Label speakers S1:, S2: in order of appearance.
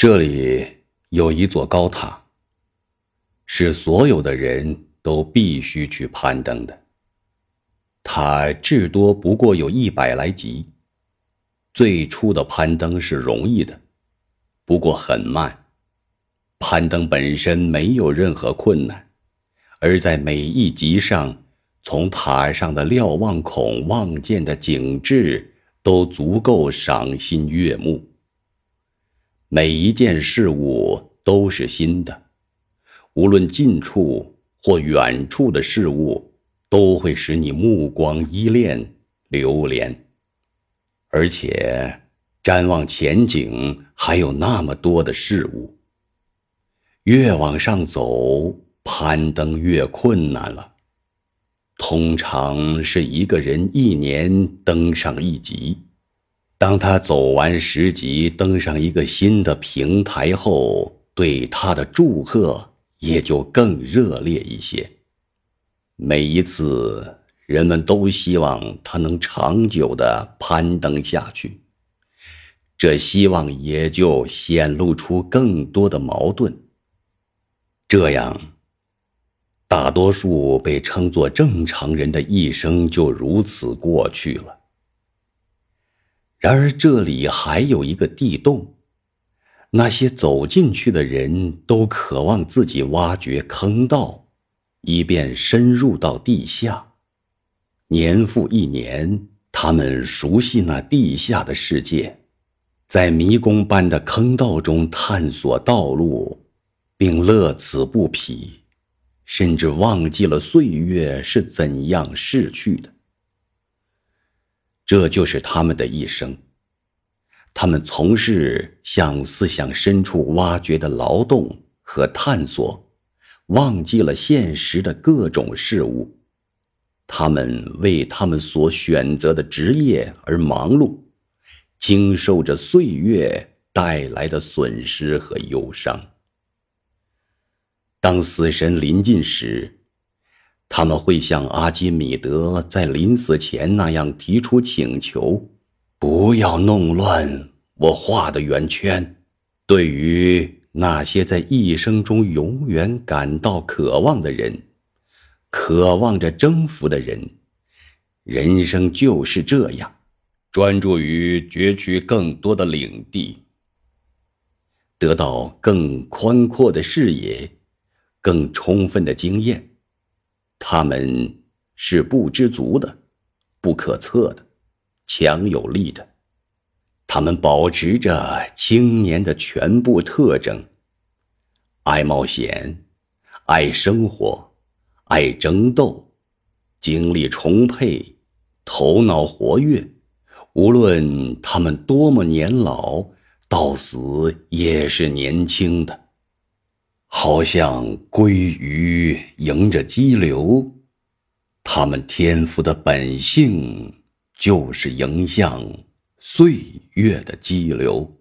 S1: 这里有一座高塔，是所有的人都必须去攀登的。它至多不过有一百来级。最初的攀登是容易的，不过很慢。攀登本身没有任何困难，而在每一级上，从塔上的瞭望孔望见的景致都足够赏心悦目。每一件事物都是新的，无论近处或远处的事物，都会使你目光依恋、流连。而且，瞻望前景还有那么多的事物。越往上走，攀登越困难了。通常是一个人一年登上一级，当他走完十级，登上一个新的平台后，对他的祝贺也就更热烈一些。每一次。人们都希望他能长久的攀登下去，这希望也就显露出更多的矛盾。这样，大多数被称作正常人的一生就如此过去了。然而，这里还有一个地洞，那些走进去的人都渴望自己挖掘坑道，以便深入到地下。年复一年，他们熟悉那地下的世界，在迷宫般的坑道中探索道路，并乐此不疲，甚至忘记了岁月是怎样逝去的。这就是他们的一生。他们从事向思想深处挖掘的劳动和探索，忘记了现实的各种事物。他们为他们所选择的职业而忙碌，经受着岁月带来的损失和忧伤。当死神临近时，他们会像阿基米德在临死前那样提出请求：“不要弄乱我画的圆圈。”对于那些在一生中永远感到渴望的人。渴望着征服的人，人生就是这样，专注于攫取更多的领地，得到更宽阔的视野，更充分的经验。他们是不知足的，不可测的，强有力的。他们保持着青年的全部特征：爱冒险，爱生活。爱争斗，精力充沛，头脑活跃。无论他们多么年老，到死也是年轻的，好像鲑鱼迎着激流。他们天赋的本性就是迎向岁月的激流。